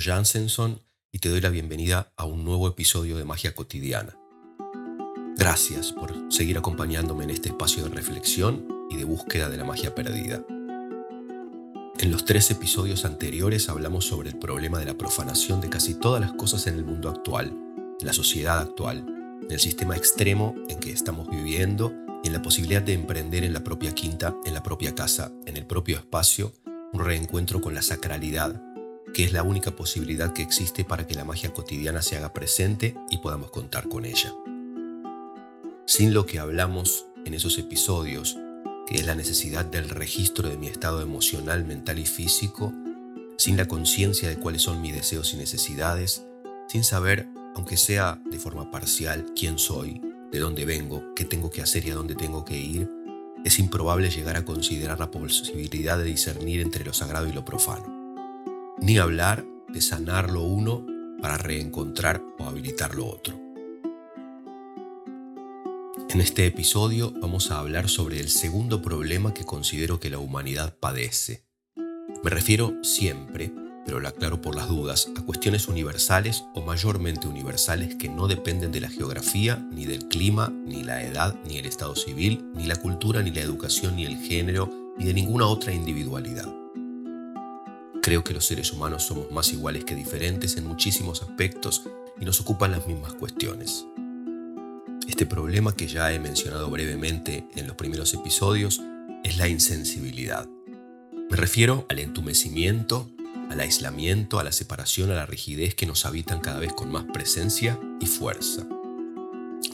Jansenson y te doy la bienvenida a un nuevo episodio de Magia Cotidiana. Gracias por seguir acompañándome en este espacio de reflexión y de búsqueda de la magia perdida. En los tres episodios anteriores hablamos sobre el problema de la profanación de casi todas las cosas en el mundo actual, en la sociedad actual, en el sistema extremo en que estamos viviendo y en la posibilidad de emprender en la propia quinta, en la propia casa, en el propio espacio, un reencuentro con la sacralidad, que es la única posibilidad que existe para que la magia cotidiana se haga presente y podamos contar con ella. Sin lo que hablamos en esos episodios, que es la necesidad del registro de mi estado emocional, mental y físico, sin la conciencia de cuáles son mis deseos y necesidades, sin saber, aunque sea de forma parcial, quién soy, de dónde vengo, qué tengo que hacer y a dónde tengo que ir, es improbable llegar a considerar la posibilidad de discernir entre lo sagrado y lo profano. Ni hablar de sanar lo uno para reencontrar o habilitar lo otro. En este episodio vamos a hablar sobre el segundo problema que considero que la humanidad padece. Me refiero siempre pero lo aclaro por las dudas, a cuestiones universales o mayormente universales que no dependen de la geografía, ni del clima, ni la edad, ni el estado civil, ni la cultura, ni la educación, ni el género, ni de ninguna otra individualidad. Creo que los seres humanos somos más iguales que diferentes en muchísimos aspectos y nos ocupan las mismas cuestiones. Este problema que ya he mencionado brevemente en los primeros episodios es la insensibilidad. Me refiero al entumecimiento al aislamiento, a la separación, a la rigidez que nos habitan cada vez con más presencia y fuerza.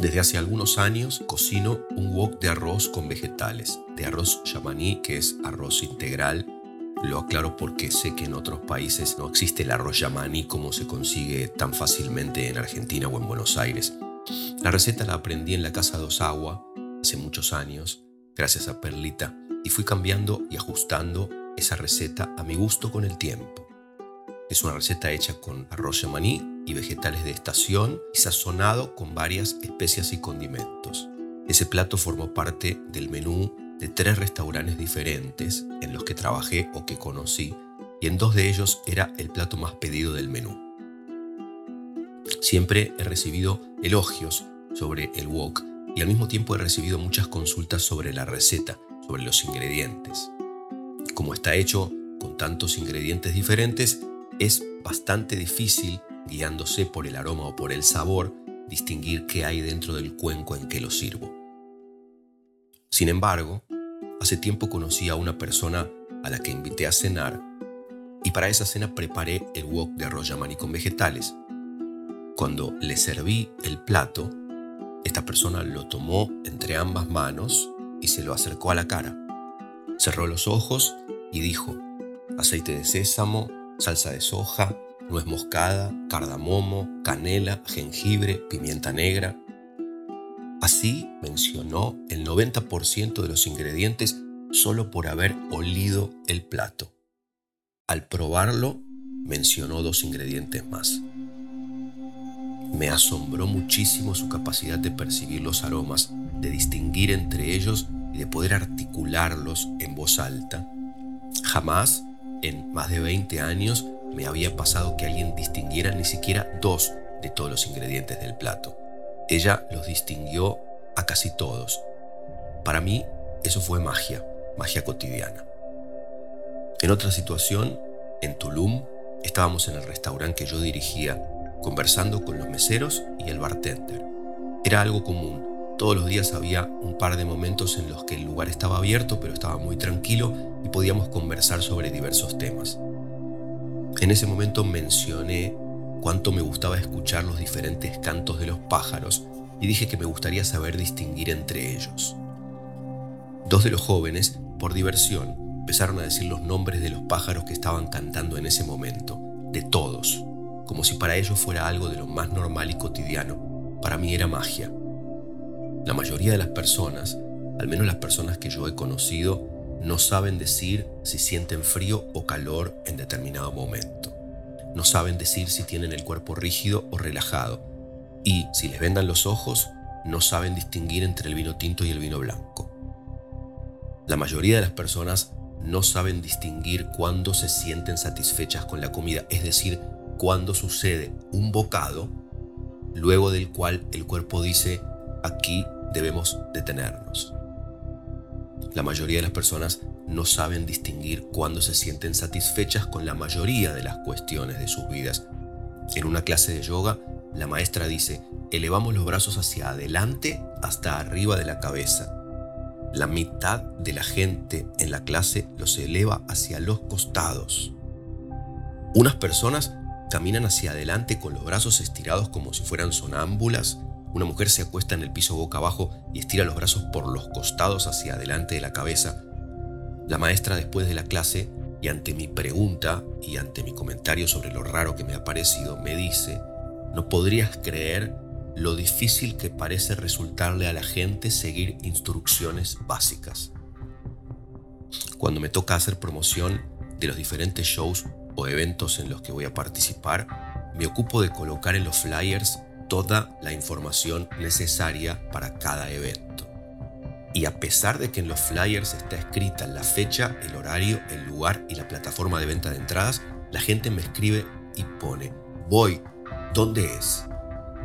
Desde hace algunos años cocino un wok de arroz con vegetales, de arroz yamaní, que es arroz integral. Lo aclaro porque sé que en otros países no existe el arroz yamaní como se consigue tan fácilmente en Argentina o en Buenos Aires. La receta la aprendí en la Casa de Osagua hace muchos años, gracias a Perlita, y fui cambiando y ajustando esa receta a mi gusto con el tiempo. Es una receta hecha con arroz yamaní y vegetales de estación y sazonado con varias especias y condimentos. Ese plato formó parte del menú tres restaurantes diferentes en los que trabajé o que conocí y en dos de ellos era el plato más pedido del menú. Siempre he recibido elogios sobre el wok y al mismo tiempo he recibido muchas consultas sobre la receta, sobre los ingredientes. Como está hecho con tantos ingredientes diferentes, es bastante difícil, guiándose por el aroma o por el sabor, distinguir qué hay dentro del cuenco en que lo sirvo. Sin embargo, hace tiempo conocí a una persona a la que invité a cenar y para esa cena preparé el wok de arroz yamani con vegetales. Cuando le serví el plato, esta persona lo tomó entre ambas manos y se lo acercó a la cara. Cerró los ojos y dijo, aceite de sésamo, salsa de soja, nuez moscada, cardamomo, canela, jengibre, pimienta negra. Así mencionó el 90% de los ingredientes solo por haber olido el plato. Al probarlo, mencionó dos ingredientes más. Me asombró muchísimo su capacidad de percibir los aromas, de distinguir entre ellos y de poder articularlos en voz alta. Jamás en más de 20 años me había pasado que alguien distinguiera ni siquiera dos de todos los ingredientes del plato. Ella los distinguió a casi todos. Para mí eso fue magia, magia cotidiana. En otra situación, en Tulum, estábamos en el restaurante que yo dirigía, conversando con los meseros y el bartender. Era algo común. Todos los días había un par de momentos en los que el lugar estaba abierto, pero estaba muy tranquilo y podíamos conversar sobre diversos temas. En ese momento mencioné cuánto me gustaba escuchar los diferentes cantos de los pájaros y dije que me gustaría saber distinguir entre ellos. Dos de los jóvenes, por diversión, empezaron a decir los nombres de los pájaros que estaban cantando en ese momento, de todos, como si para ellos fuera algo de lo más normal y cotidiano. Para mí era magia. La mayoría de las personas, al menos las personas que yo he conocido, no saben decir si sienten frío o calor en determinado momento. No saben decir si tienen el cuerpo rígido o relajado. Y si les vendan los ojos, no saben distinguir entre el vino tinto y el vino blanco. La mayoría de las personas no saben distinguir cuándo se sienten satisfechas con la comida, es decir, cuando sucede un bocado, luego del cual el cuerpo dice, aquí debemos detenernos. La mayoría de las personas no saben distinguir cuándo se sienten satisfechas con la mayoría de las cuestiones de sus vidas. En una clase de yoga, la maestra dice, elevamos los brazos hacia adelante hasta arriba de la cabeza. La mitad de la gente en la clase los eleva hacia los costados. Unas personas caminan hacia adelante con los brazos estirados como si fueran sonámbulas. Una mujer se acuesta en el piso boca abajo y estira los brazos por los costados hacia adelante de la cabeza. La maestra después de la clase y ante mi pregunta y ante mi comentario sobre lo raro que me ha parecido, me dice, no podrías creer lo difícil que parece resultarle a la gente seguir instrucciones básicas. Cuando me toca hacer promoción de los diferentes shows o eventos en los que voy a participar, me ocupo de colocar en los flyers toda la información necesaria para cada evento. Y a pesar de que en los flyers está escrita la fecha, el horario, el lugar y la plataforma de venta de entradas, la gente me escribe y pone, voy, ¿dónde es?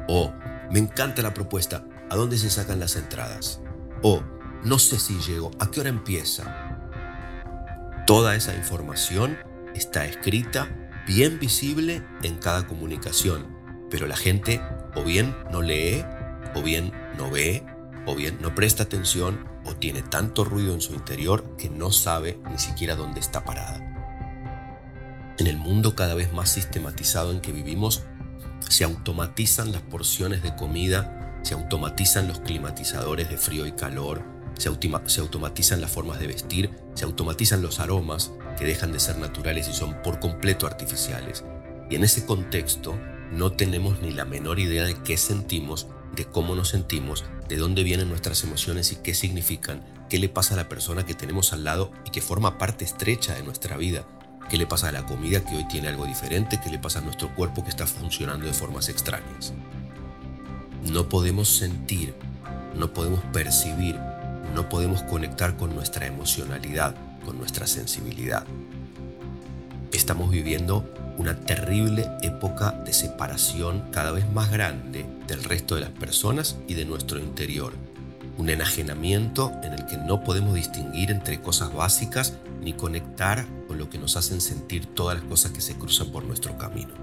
O, me encanta la propuesta, ¿a dónde se sacan las entradas? O, no sé si llego, ¿a qué hora empieza? Toda esa información está escrita, bien visible en cada comunicación, pero la gente o bien no lee, o bien no ve, o bien no presta atención, o tiene tanto ruido en su interior que no sabe ni siquiera dónde está parada. En el mundo cada vez más sistematizado en que vivimos, se automatizan las porciones de comida, se automatizan los climatizadores de frío y calor, se, automatizan las formas de vestir, se automatizan los aromas, que dejan de ser naturales y son por completo artificiales. Y en ese contexto no tenemos ni la menor idea de qué sentimos, de cómo nos sentimos, de dónde vienen nuestras emociones y qué significan, qué le pasa a la persona que tenemos al lado y que forma parte estrecha de nuestra vida, qué le pasa a la comida que hoy tiene algo diferente, qué le pasa a nuestro cuerpo que está funcionando de formas extrañas. No podemos sentir, no podemos percibir, no podemos conectar con nuestra emocionalidad, con nuestra sensibilidad. Estamos viviendo una terrible época de separación cada vez más grande del resto de las personas y de nuestro interior. Un enajenamiento en el que no podemos distinguir entre cosas básicas ni conectar con lo que nos hacen sentir todas las cosas que se cruzan por nuestro camino.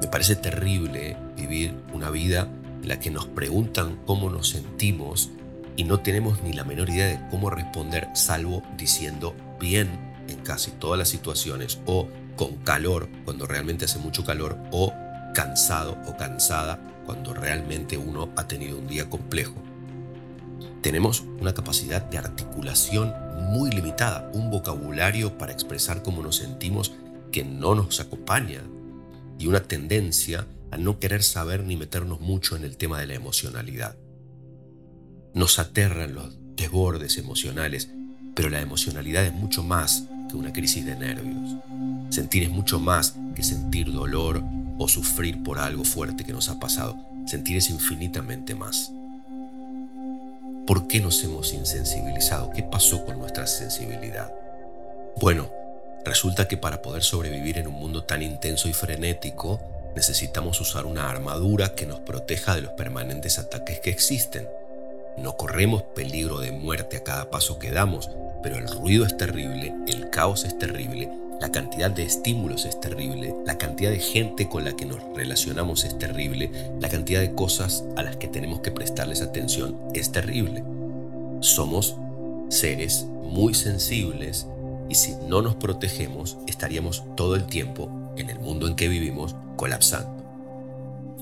Me parece terrible vivir una vida en la que nos preguntan cómo nos sentimos y no tenemos ni la menor idea de cómo responder salvo diciendo bien en casi todas las situaciones o con calor cuando realmente hace mucho calor o cansado o cansada cuando realmente uno ha tenido un día complejo. Tenemos una capacidad de articulación muy limitada, un vocabulario para expresar cómo nos sentimos que no nos acompaña y una tendencia a no querer saber ni meternos mucho en el tema de la emocionalidad. Nos aterran los desbordes emocionales, pero la emocionalidad es mucho más que una crisis de nervios. Sentir es mucho más que sentir dolor o sufrir por algo fuerte que nos ha pasado. Sentir es infinitamente más. ¿Por qué nos hemos insensibilizado? ¿Qué pasó con nuestra sensibilidad? Bueno, resulta que para poder sobrevivir en un mundo tan intenso y frenético, necesitamos usar una armadura que nos proteja de los permanentes ataques que existen. No corremos peligro de muerte a cada paso que damos, pero el ruido es terrible, el caos es terrible, la cantidad de estímulos es terrible, la cantidad de gente con la que nos relacionamos es terrible, la cantidad de cosas a las que tenemos que prestarles atención es terrible. Somos seres muy sensibles y si no nos protegemos estaríamos todo el tiempo en el mundo en que vivimos colapsando.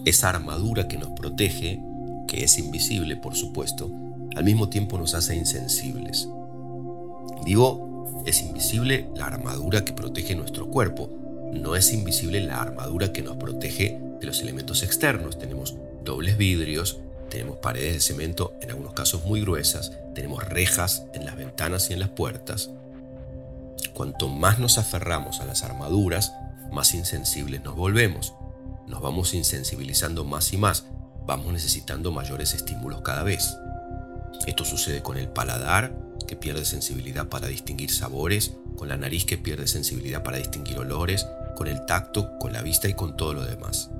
Esa armadura que nos protege que es invisible por supuesto, al mismo tiempo nos hace insensibles. Digo, es invisible la armadura que protege nuestro cuerpo, no es invisible la armadura que nos protege de los elementos externos. Tenemos dobles vidrios, tenemos paredes de cemento, en algunos casos muy gruesas, tenemos rejas en las ventanas y en las puertas. Cuanto más nos aferramos a las armaduras, más insensibles nos volvemos. Nos vamos insensibilizando más y más vamos necesitando mayores estímulos cada vez. Esto sucede con el paladar, que pierde sensibilidad para distinguir sabores, con la nariz que pierde sensibilidad para distinguir olores, con el tacto, con la vista y con todo lo demás.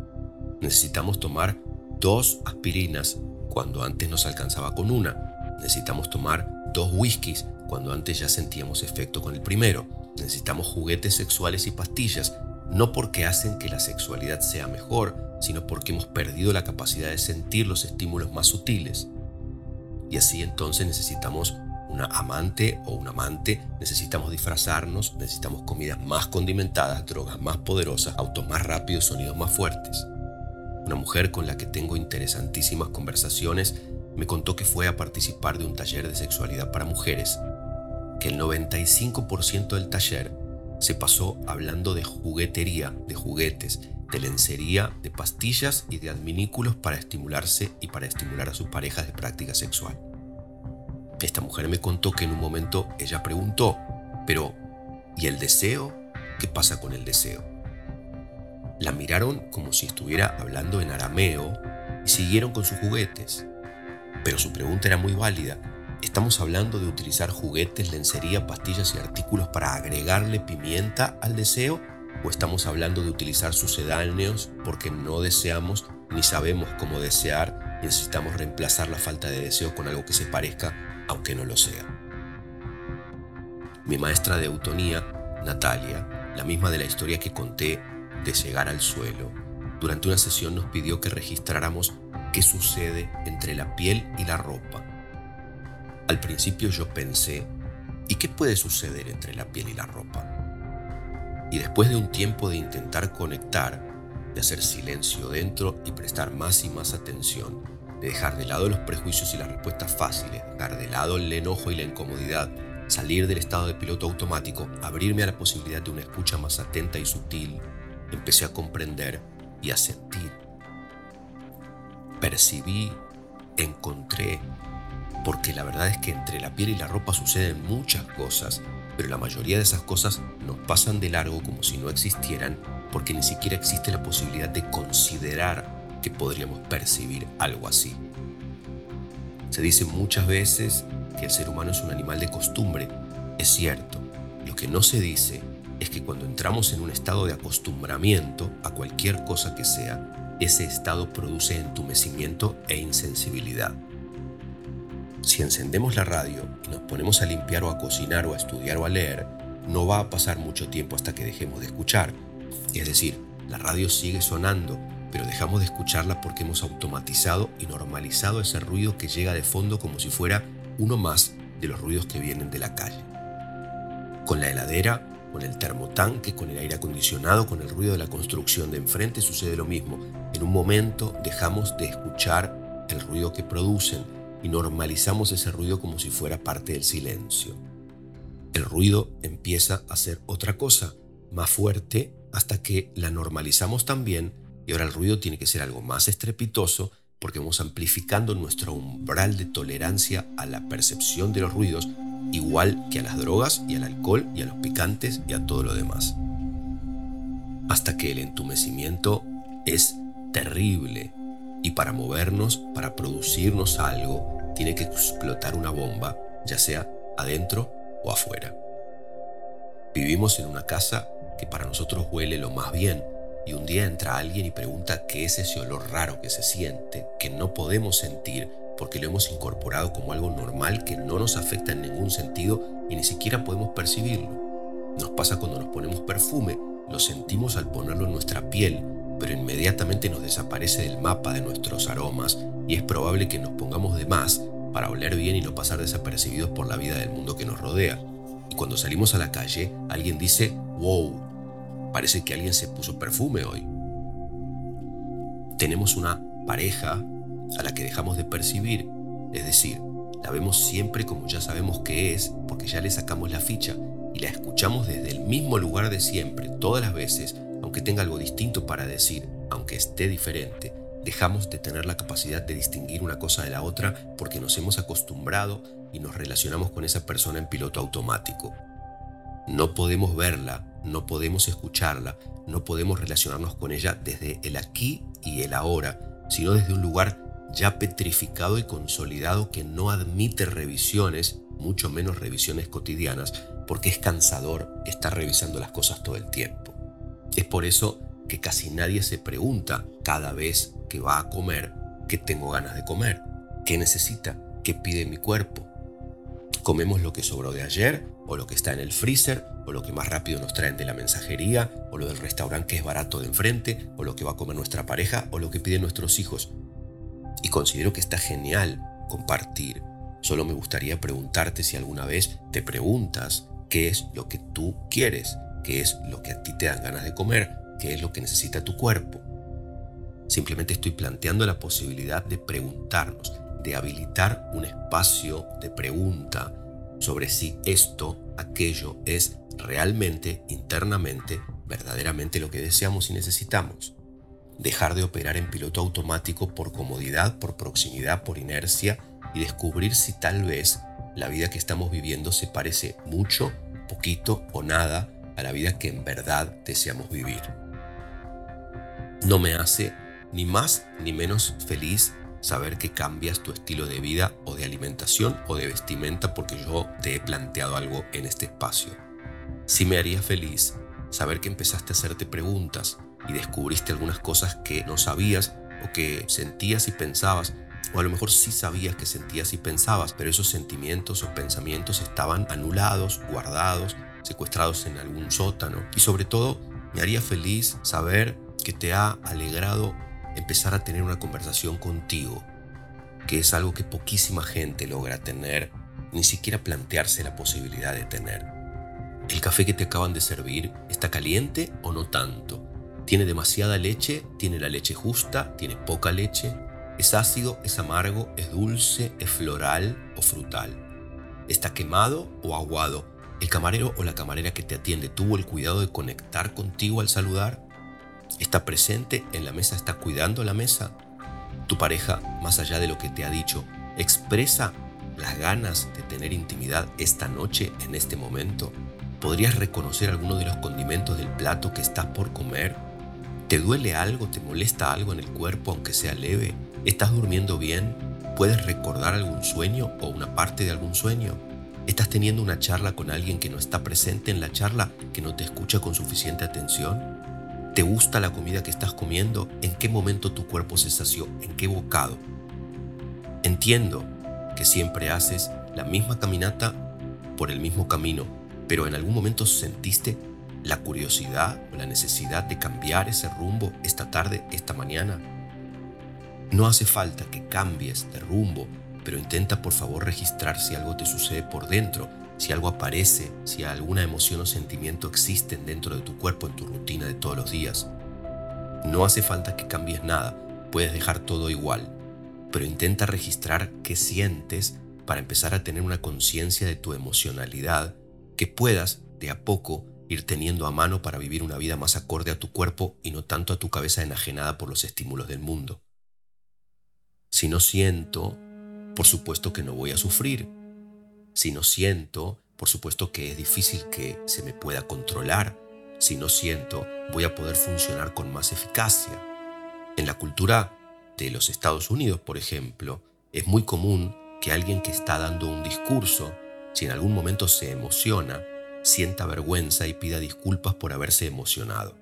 Necesitamos tomar dos aspirinas cuando antes nos alcanzaba con una. Necesitamos tomar dos whiskies cuando antes ya sentíamos efecto con el primero. Necesitamos juguetes sexuales y pastillas, no porque hacen que la sexualidad sea mejor, sino porque hemos perdido la capacidad de sentir los estímulos más sutiles. Y así entonces necesitamos una amante o un amante, necesitamos disfrazarnos, necesitamos comidas más condimentadas, drogas más poderosas, autos más rápidos, sonidos más fuertes. Una mujer con la que tengo interesantísimas conversaciones me contó que fue a participar de un taller de sexualidad para mujeres, que el 95% del taller se pasó hablando de juguetería, de juguetes, de lencería, de pastillas y de adminículos para estimularse y para estimular a sus parejas de práctica sexual. Esta mujer me contó que en un momento ella preguntó, pero ¿y el deseo? ¿Qué pasa con el deseo? La miraron como si estuviera hablando en arameo y siguieron con sus juguetes. Pero su pregunta era muy válida. ¿Estamos hablando de utilizar juguetes, lencería, pastillas y artículos para agregarle pimienta al deseo? ¿O estamos hablando de utilizar sucedáneos porque no deseamos ni sabemos cómo desear y necesitamos reemplazar la falta de deseo con algo que se parezca aunque no lo sea. Mi maestra de eutonía, Natalia, la misma de la historia que conté de llegar al suelo, durante una sesión nos pidió que registráramos qué sucede entre la piel y la ropa. Al principio yo pensé, ¿y qué puede suceder entre la piel y la ropa? Y después de un tiempo de intentar conectar, de hacer silencio dentro y prestar más y más atención, de dejar de lado los prejuicios y las respuestas fáciles, dejar de lado el enojo y la incomodidad, salir del estado de piloto automático, abrirme a la posibilidad de una escucha más atenta y sutil, empecé a comprender y a sentir. Percibí, encontré, porque la verdad es que entre la piel y la ropa suceden muchas cosas, pero la mayoría de esas cosas nos pasan de largo como si no existieran, porque ni siquiera existe la posibilidad de considerar que podríamos percibir algo así. Se dice muchas veces que el ser humano es un animal de costumbre. Es cierto. Lo que no se dice es que cuando entramos en un estado de acostumbramiento a cualquier cosa que sea, ese estado produce entumecimiento e insensibilidad. Si encendemos la radio y nos ponemos a limpiar o a cocinar o a estudiar o a leer, no va a pasar mucho tiempo hasta que dejemos de escuchar. Es decir, la radio sigue sonando pero dejamos de escucharla porque hemos automatizado y normalizado ese ruido que llega de fondo como si fuera uno más de los ruidos que vienen de la calle. Con la heladera, con el termotanque, con el aire acondicionado, con el ruido de la construcción de enfrente sucede lo mismo. En un momento dejamos de escuchar el ruido que producen y normalizamos ese ruido como si fuera parte del silencio. El ruido empieza a ser otra cosa, más fuerte, hasta que la normalizamos también y ahora el ruido tiene que ser algo más estrepitoso porque vamos amplificando nuestro umbral de tolerancia a la percepción de los ruidos, igual que a las drogas y al alcohol y a los picantes y a todo lo demás. Hasta que el entumecimiento es terrible y para movernos, para producirnos algo, tiene que explotar una bomba, ya sea adentro o afuera. Vivimos en una casa que para nosotros huele lo más bien, y un día entra alguien y pregunta qué es ese olor raro que se siente, que no podemos sentir porque lo hemos incorporado como algo normal que no nos afecta en ningún sentido y ni siquiera podemos percibirlo. Nos pasa cuando nos ponemos perfume, lo sentimos al ponerlo en nuestra piel, pero inmediatamente nos desaparece del mapa de nuestros aromas y es probable que nos pongamos de más para oler bien y no pasar desapercibidos por la vida del mundo que nos rodea. Y cuando salimos a la calle, alguien dice, wow, Parece que alguien se puso perfume hoy. Tenemos una pareja a la que dejamos de percibir, es decir, la vemos siempre como ya sabemos que es, porque ya le sacamos la ficha y la escuchamos desde el mismo lugar de siempre, todas las veces, aunque tenga algo distinto para decir, aunque esté diferente, dejamos de tener la capacidad de distinguir una cosa de la otra porque nos hemos acostumbrado y nos relacionamos con esa persona en piloto automático. No podemos verla, no podemos escucharla, no podemos relacionarnos con ella desde el aquí y el ahora, sino desde un lugar ya petrificado y consolidado que no admite revisiones, mucho menos revisiones cotidianas, porque es cansador estar revisando las cosas todo el tiempo. Es por eso que casi nadie se pregunta cada vez que va a comer qué tengo ganas de comer, qué necesita, qué pide mi cuerpo. Comemos lo que sobró de ayer, o lo que está en el freezer, o lo que más rápido nos traen de la mensajería, o lo del restaurante que es barato de enfrente, o lo que va a comer nuestra pareja, o lo que piden nuestros hijos. Y considero que está genial compartir. Solo me gustaría preguntarte si alguna vez te preguntas qué es lo que tú quieres, qué es lo que a ti te dan ganas de comer, qué es lo que necesita tu cuerpo. Simplemente estoy planteando la posibilidad de preguntarnos, de habilitar un espacio de pregunta sobre si esto, aquello es realmente, internamente, verdaderamente lo que deseamos y necesitamos. Dejar de operar en piloto automático por comodidad, por proximidad, por inercia y descubrir si tal vez la vida que estamos viviendo se parece mucho, poquito o nada la vida que en verdad deseamos vivir. No me hace ni más ni menos feliz saber que cambias tu estilo de vida o de alimentación o de vestimenta porque yo te he planteado algo en este espacio. Sí me haría feliz saber que empezaste a hacerte preguntas y descubriste algunas cosas que no sabías o que sentías y pensabas, o a lo mejor sí sabías que sentías y pensabas, pero esos sentimientos o pensamientos estaban anulados, guardados, secuestrados en algún sótano. Y sobre todo, me haría feliz saber que te ha alegrado empezar a tener una conversación contigo, que es algo que poquísima gente logra tener, ni siquiera plantearse la posibilidad de tener. ¿El café que te acaban de servir está caliente o no tanto? ¿Tiene demasiada leche? ¿Tiene la leche justa? ¿Tiene poca leche? ¿Es ácido? ¿Es amargo? ¿Es dulce? ¿Es floral o frutal? ¿Está quemado o aguado? ¿El camarero o la camarera que te atiende tuvo el cuidado de conectar contigo al saludar? está presente en la mesa, está cuidando la mesa. Tu pareja, más allá de lo que te ha dicho, expresa las ganas de tener intimidad esta noche, en este momento. ¿Podrías reconocer alguno de los condimentos del plato que estás por comer? ¿Te duele algo? ¿Te molesta algo en el cuerpo, aunque sea leve? ¿Estás durmiendo bien? ¿Puedes recordar algún sueño o una parte de algún sueño? ¿Estás teniendo una charla con alguien que no está presente en la charla, que no te escucha con suficiente atención? ¿Te gusta la comida que estás comiendo? ¿En qué momento tu cuerpo se sació? ¿En qué bocado? Entiendo que siempre haces la misma caminata por el mismo camino, pero en algún momento sentiste la curiosidad o la necesidad de cambiar ese rumbo esta tarde, esta mañana. No hace falta que cambies de rumbo, pero intenta por favor registrar si algo te sucede por dentro si algo aparece, si alguna emoción o sentimiento existen dentro de tu cuerpo en tu rutina de todos los días. No hace falta que cambies nada, puedes dejar todo igual, pero intenta registrar qué sientes para empezar a tener una conciencia de tu emocionalidad que puedas, de a poco, ir teniendo a mano para vivir una vida más acorde a tu cuerpo y no tanto a tu cabeza enajenada por los estímulos del mundo. Si no siento, por supuesto que no voy a sufrir, si no siento, por supuesto que es difícil que se me pueda controlar. Si no siento, voy a poder funcionar con más eficacia. En la cultura de los Estados Unidos, por ejemplo, es muy común que alguien que está dando un discurso, si en algún momento se emociona, sienta vergüenza y pida disculpas por haberse emocionado.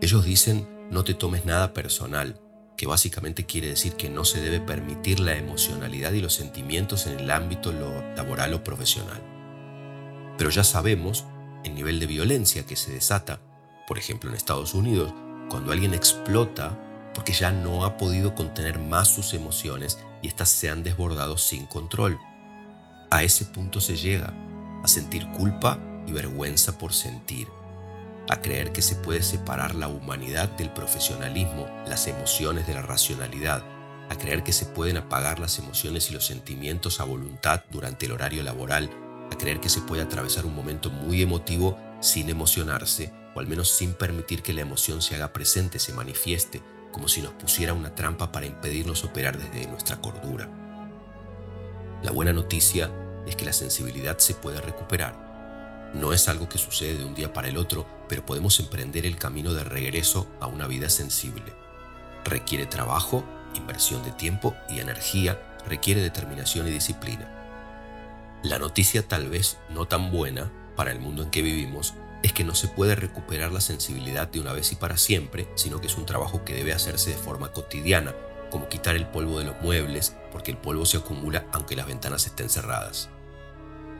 Ellos dicen, no te tomes nada personal, que básicamente quiere decir que no se debe permitir la emocionalidad y los sentimientos en el ámbito laboral o profesional. Pero ya sabemos el nivel de violencia que se desata, por ejemplo en Estados Unidos, cuando alguien explota porque ya no ha podido contener más sus emociones y éstas se han desbordado sin control. A ese punto se llega, a sentir culpa y vergüenza por sentir a creer que se puede separar la humanidad del profesionalismo, las emociones de la racionalidad, a creer que se pueden apagar las emociones y los sentimientos a voluntad durante el horario laboral, a creer que se puede atravesar un momento muy emotivo sin emocionarse, o al menos sin permitir que la emoción se haga presente, se manifieste, como si nos pusiera una trampa para impedirnos operar desde nuestra cordura. La buena noticia es que la sensibilidad se puede recuperar no es algo que sucede de un día para el otro, pero podemos emprender el camino de regreso a una vida sensible. Requiere trabajo, inversión de tiempo y energía, requiere determinación y disciplina. La noticia tal vez no tan buena para el mundo en que vivimos es que no se puede recuperar la sensibilidad de una vez y para siempre, sino que es un trabajo que debe hacerse de forma cotidiana, como quitar el polvo de los muebles, porque el polvo se acumula aunque las ventanas estén cerradas.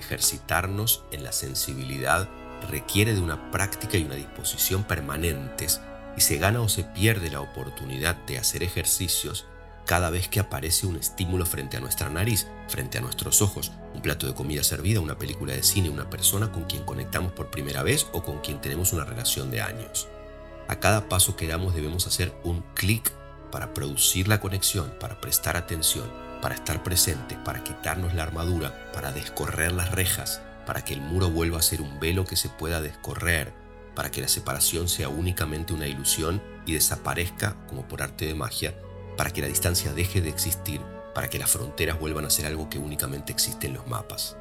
Ejercitarnos en la sensibilidad requiere de una práctica y una disposición permanentes y se gana o se pierde la oportunidad de hacer ejercicios cada vez que aparece un estímulo frente a nuestra nariz, frente a nuestros ojos, un plato de comida servida, una película de cine, una persona con quien conectamos por primera vez o con quien tenemos una relación de años. A cada paso que damos debemos hacer un clic para producir la conexión, para prestar atención, para estar presente, para quitarnos la armadura, para descorrer las rejas, para que el muro vuelva a ser un velo que se pueda descorrer, para que la separación sea únicamente una ilusión y desaparezca como por arte de magia para que la distancia deje de existir, para que las fronteras vuelvan a ser algo que únicamente existe en los mapas.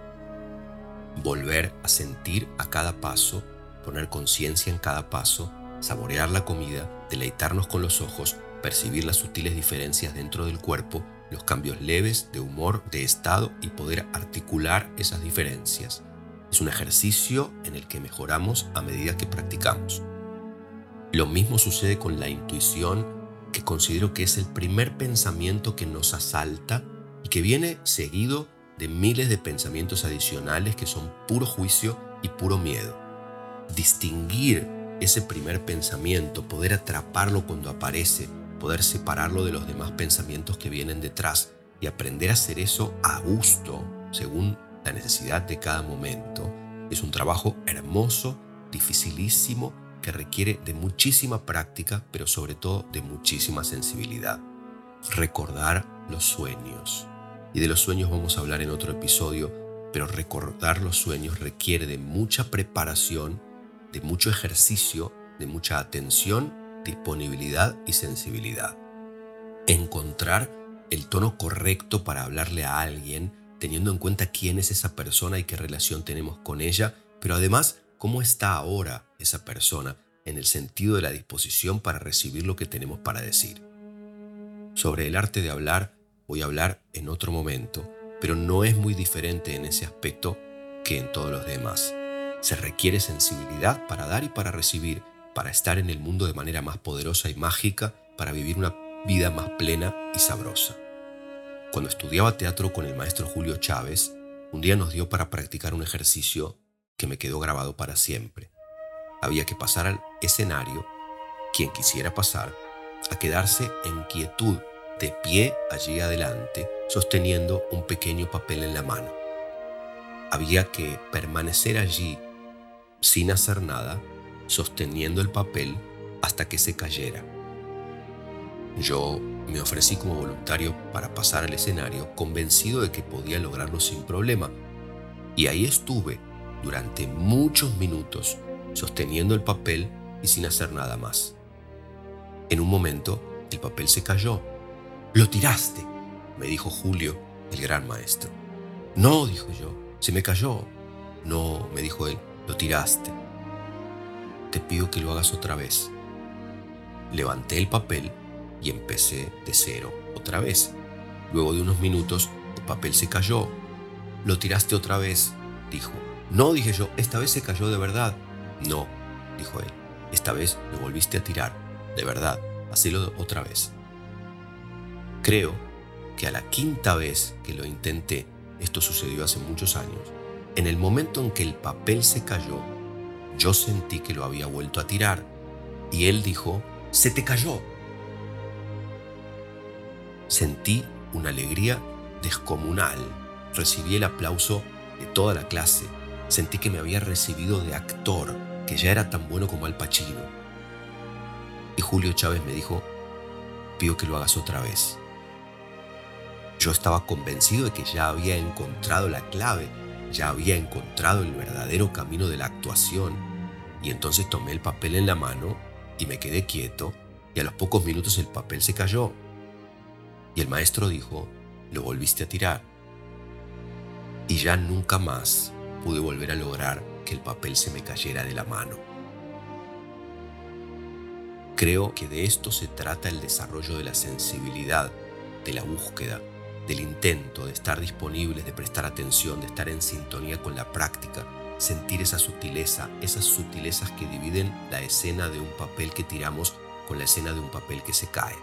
Volver a sentir a cada paso, poner conciencia en cada paso, saborear la comida, deleitarnos con los ojos, percibir las sutiles diferencias dentro del cuerpo, los cambios leves de humor, de estado y poder articular esas diferencias. Es un ejercicio en el que mejoramos a medida que practicamos. Lo mismo sucede con la intuición que considero que es el primer pensamiento que nos asalta y que viene seguido de miles de pensamientos adicionales que son puro juicio y puro miedo. Distinguir ese primer pensamiento, poder atraparlo cuando aparece, poder separarlo de los demás pensamientos que vienen detrás y aprender a hacer eso a gusto, según la necesidad de cada momento, es un trabajo hermoso, dificilísimo, que requiere de muchísima práctica, pero sobre todo de muchísima sensibilidad. Recordar los sueños. Y de los sueños vamos a hablar en otro episodio, pero recordar los sueños requiere de mucha preparación, de mucho ejercicio, de mucha atención, disponibilidad y sensibilidad. Encontrar el tono correcto para hablarle a alguien, teniendo en cuenta quién es esa persona y qué relación tenemos con ella, pero además cómo está ahora esa persona en el sentido de la disposición para recibir lo que tenemos para decir. Sobre el arte de hablar voy a hablar en otro momento, pero no es muy diferente en ese aspecto que en todos los demás. Se requiere sensibilidad para dar y para recibir, para estar en el mundo de manera más poderosa y mágica, para vivir una vida más plena y sabrosa. Cuando estudiaba teatro con el maestro Julio Chávez, un día nos dio para practicar un ejercicio que me quedó grabado para siempre. Había que pasar al escenario, quien quisiera pasar, a quedarse en quietud, de pie allí adelante, sosteniendo un pequeño papel en la mano. Había que permanecer allí sin hacer nada, sosteniendo el papel hasta que se cayera. Yo me ofrecí como voluntario para pasar al escenario convencido de que podía lograrlo sin problema. Y ahí estuve durante muchos minutos sosteniendo el papel y sin hacer nada más. En un momento, el papel se cayó. Lo tiraste, me dijo Julio, el gran maestro. No, dijo yo, se me cayó. No, me dijo él, lo tiraste. Pido que lo hagas otra vez. Levanté el papel y empecé de cero otra vez. Luego de unos minutos, el papel se cayó. Lo tiraste otra vez, dijo. No, dije yo, esta vez se cayó de verdad. No, dijo él, esta vez lo volviste a tirar. De verdad, hacelo otra vez. Creo que a la quinta vez que lo intenté, esto sucedió hace muchos años, en el momento en que el papel se cayó, yo sentí que lo había vuelto a tirar. Y él dijo, se te cayó. Sentí una alegría descomunal. Recibí el aplauso de toda la clase Sentí que me había recibido de actor, que ya era tan bueno como Al Pacino. Y Julio Chávez me dijo, pido que lo hagas otra vez. Yo estaba convencido de que ya había encontrado la clave, ya había encontrado el verdadero camino de la actuación. Y entonces tomé el papel en la mano y me quedé quieto y a los pocos minutos el papel se cayó. Y el maestro dijo, lo volviste a tirar. Y ya nunca más pude volver a lograr que el papel se me cayera de la mano. Creo que de esto se trata el desarrollo de la sensibilidad, de la búsqueda, del intento de estar disponibles, de prestar atención, de estar en sintonía con la práctica, sentir esa sutileza, esas sutilezas que dividen la escena de un papel que tiramos con la escena de un papel que se cae.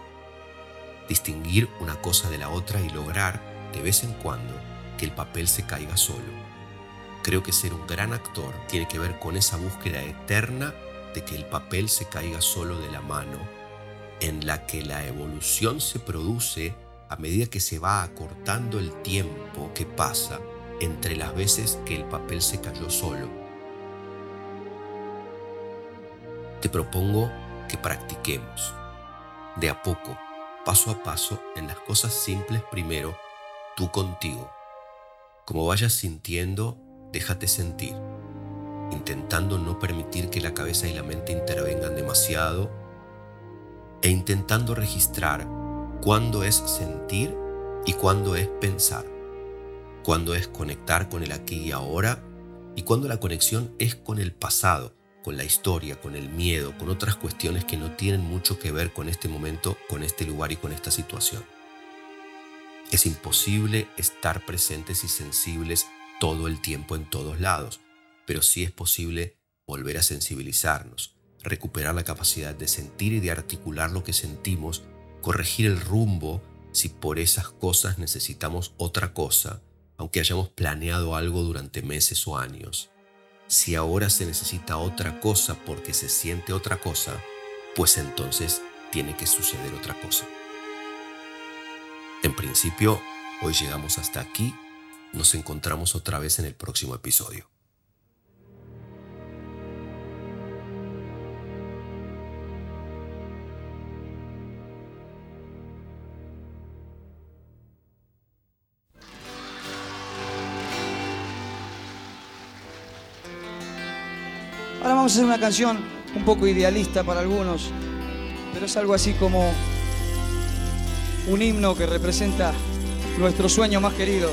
Distinguir una cosa de la otra y lograr, de vez en cuando, que el papel se caiga solo. Creo que ser un gran actor tiene que ver con esa búsqueda eterna de que el papel se caiga solo de la mano, en la que la evolución se produce a medida que se va acortando el tiempo que pasa entre las veces que el papel se cayó solo. Te propongo que practiquemos, de a poco, paso a paso, en las cosas simples primero, tú contigo. Como vayas sintiendo, déjate sentir, intentando no permitir que la cabeza y la mente intervengan demasiado e intentando registrar cuándo es sentir y cuándo es pensar cuando es conectar con el aquí y ahora y cuando la conexión es con el pasado, con la historia, con el miedo, con otras cuestiones que no tienen mucho que ver con este momento, con este lugar y con esta situación. Es imposible estar presentes y sensibles todo el tiempo en todos lados, pero sí es posible volver a sensibilizarnos, recuperar la capacidad de sentir y de articular lo que sentimos, corregir el rumbo si por esas cosas necesitamos otra cosa aunque hayamos planeado algo durante meses o años. Si ahora se necesita otra cosa porque se siente otra cosa, pues entonces tiene que suceder otra cosa. En principio, hoy llegamos hasta aquí. Nos encontramos otra vez en el próximo episodio. Vamos a hacer una canción un poco idealista para algunos, pero es algo así como un himno que representa nuestro sueño más querido.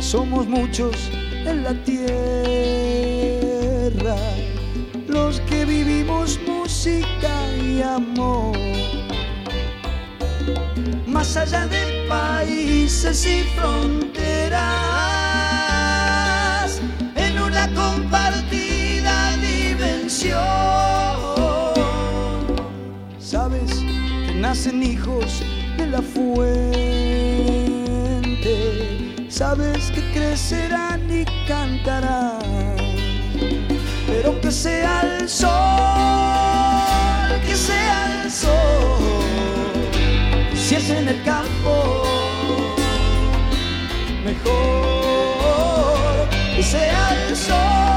Somos muchos en la tierra los que vivimos y amor. Más allá de países y fronteras, en una compartida dimensión. Sabes que nacen hijos de la fuente, sabes que crecerán y cantarán, pero que sea el sol que sea el sol, si es en el campo, mejor. Que sea el sol,